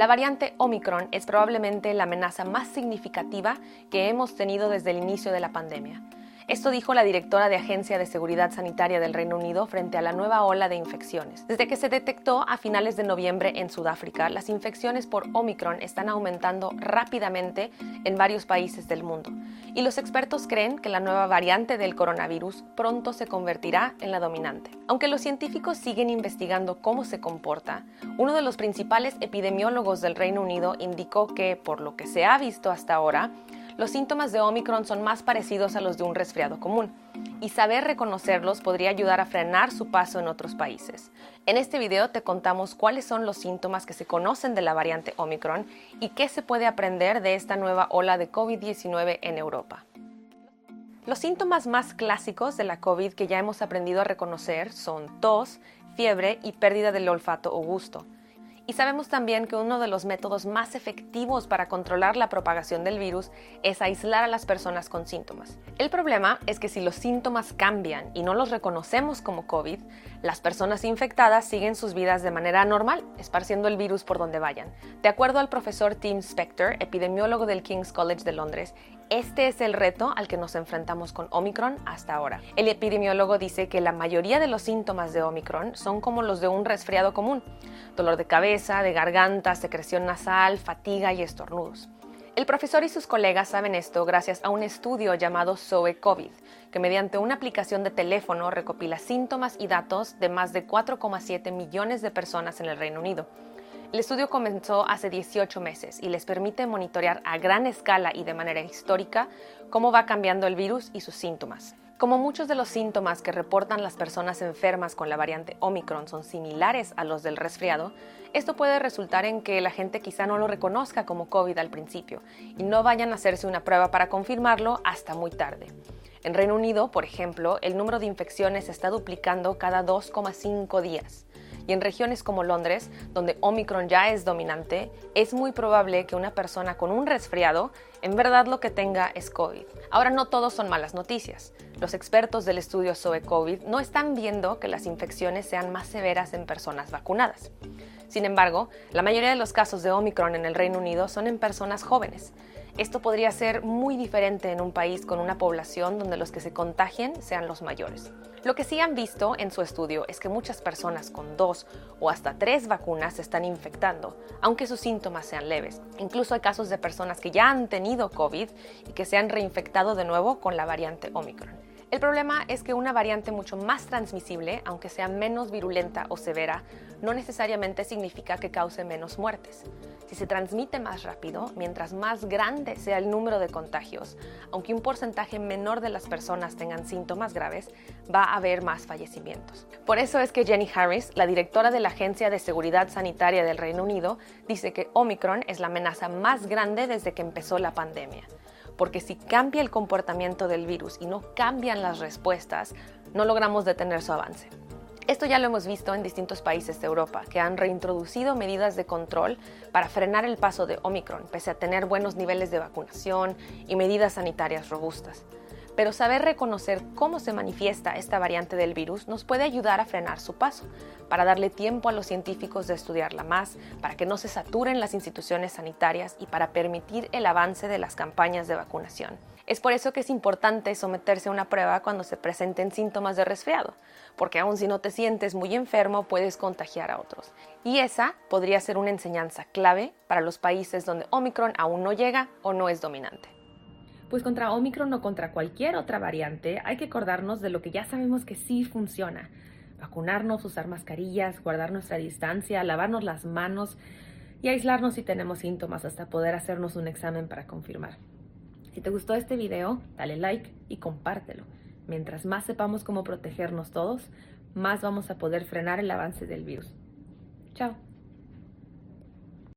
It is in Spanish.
La variante Omicron es probablemente la amenaza más significativa que hemos tenido desde el inicio de la pandemia. Esto dijo la directora de Agencia de Seguridad Sanitaria del Reino Unido frente a la nueva ola de infecciones. Desde que se detectó a finales de noviembre en Sudáfrica, las infecciones por Omicron están aumentando rápidamente en varios países del mundo. Y los expertos creen que la nueva variante del coronavirus pronto se convertirá en la dominante. Aunque los científicos siguen investigando cómo se comporta, uno de los principales epidemiólogos del Reino Unido indicó que, por lo que se ha visto hasta ahora, los síntomas de Omicron son más parecidos a los de un resfriado común y saber reconocerlos podría ayudar a frenar su paso en otros países. En este video te contamos cuáles son los síntomas que se conocen de la variante Omicron y qué se puede aprender de esta nueva ola de COVID-19 en Europa. Los síntomas más clásicos de la COVID que ya hemos aprendido a reconocer son tos, fiebre y pérdida del olfato o gusto. Y sabemos también que uno de los métodos más efectivos para controlar la propagación del virus es aislar a las personas con síntomas. El problema es que si los síntomas cambian y no los reconocemos como COVID, las personas infectadas siguen sus vidas de manera normal, esparciendo el virus por donde vayan. De acuerdo al profesor Tim Spector, epidemiólogo del King's College de Londres, este es el reto al que nos enfrentamos con Omicron hasta ahora. El epidemiólogo dice que la mayoría de los síntomas de Omicron son como los de un resfriado común, dolor de cabeza, de garganta, secreción nasal, fatiga y estornudos. El profesor y sus colegas saben esto gracias a un estudio llamado SOE COVID, que mediante una aplicación de teléfono recopila síntomas y datos de más de 4,7 millones de personas en el Reino Unido el estudio comenzó hace 18 meses y les permite monitorear a gran escala y de manera histórica cómo va cambiando el virus y sus síntomas. Como muchos de los síntomas que reportan las personas enfermas con la variante Omicron son similares a los del resfriado, esto puede resultar en que la gente quizá no lo reconozca como COVID al principio y no vayan a hacerse una prueba para confirmarlo hasta muy tarde. En Reino Unido, por ejemplo, el número de infecciones se está duplicando cada 2,5 días y en regiones como Londres, donde Omicron ya es dominante, es muy probable que una persona con un resfriado en verdad lo que tenga es COVID. Ahora no todos son malas noticias. Los expertos del estudio SOE COVID no están viendo que las infecciones sean más severas en personas vacunadas. Sin embargo, la mayoría de los casos de Omicron en el Reino Unido son en personas jóvenes. Esto podría ser muy diferente en un país con una población donde los que se contagien sean los mayores. Lo que sí han visto en su estudio es que muchas personas con dos o hasta tres vacunas se están infectando, aunque sus síntomas sean leves. Incluso hay casos de personas que ya han tenido COVID y que se han reinfectado de nuevo con la variante Omicron. El problema es que una variante mucho más transmisible, aunque sea menos virulenta o severa, no necesariamente significa que cause menos muertes. Si se transmite más rápido, mientras más grande sea el número de contagios, aunque un porcentaje menor de las personas tengan síntomas graves, va a haber más fallecimientos. Por eso es que Jenny Harris, la directora de la Agencia de Seguridad Sanitaria del Reino Unido, dice que Omicron es la amenaza más grande desde que empezó la pandemia porque si cambia el comportamiento del virus y no cambian las respuestas, no logramos detener su avance. Esto ya lo hemos visto en distintos países de Europa, que han reintroducido medidas de control para frenar el paso de Omicron, pese a tener buenos niveles de vacunación y medidas sanitarias robustas pero saber reconocer cómo se manifiesta esta variante del virus nos puede ayudar a frenar su paso, para darle tiempo a los científicos de estudiarla más, para que no se saturen las instituciones sanitarias y para permitir el avance de las campañas de vacunación. Es por eso que es importante someterse a una prueba cuando se presenten síntomas de resfriado, porque aun si no te sientes muy enfermo puedes contagiar a otros. Y esa podría ser una enseñanza clave para los países donde Omicron aún no llega o no es dominante pues contra Omicron o contra cualquier otra variante hay que acordarnos de lo que ya sabemos que sí funciona. Vacunarnos, usar mascarillas, guardar nuestra distancia, lavarnos las manos y aislarnos si tenemos síntomas hasta poder hacernos un examen para confirmar. Si te gustó este video, dale like y compártelo. Mientras más sepamos cómo protegernos todos, más vamos a poder frenar el avance del virus. Chao.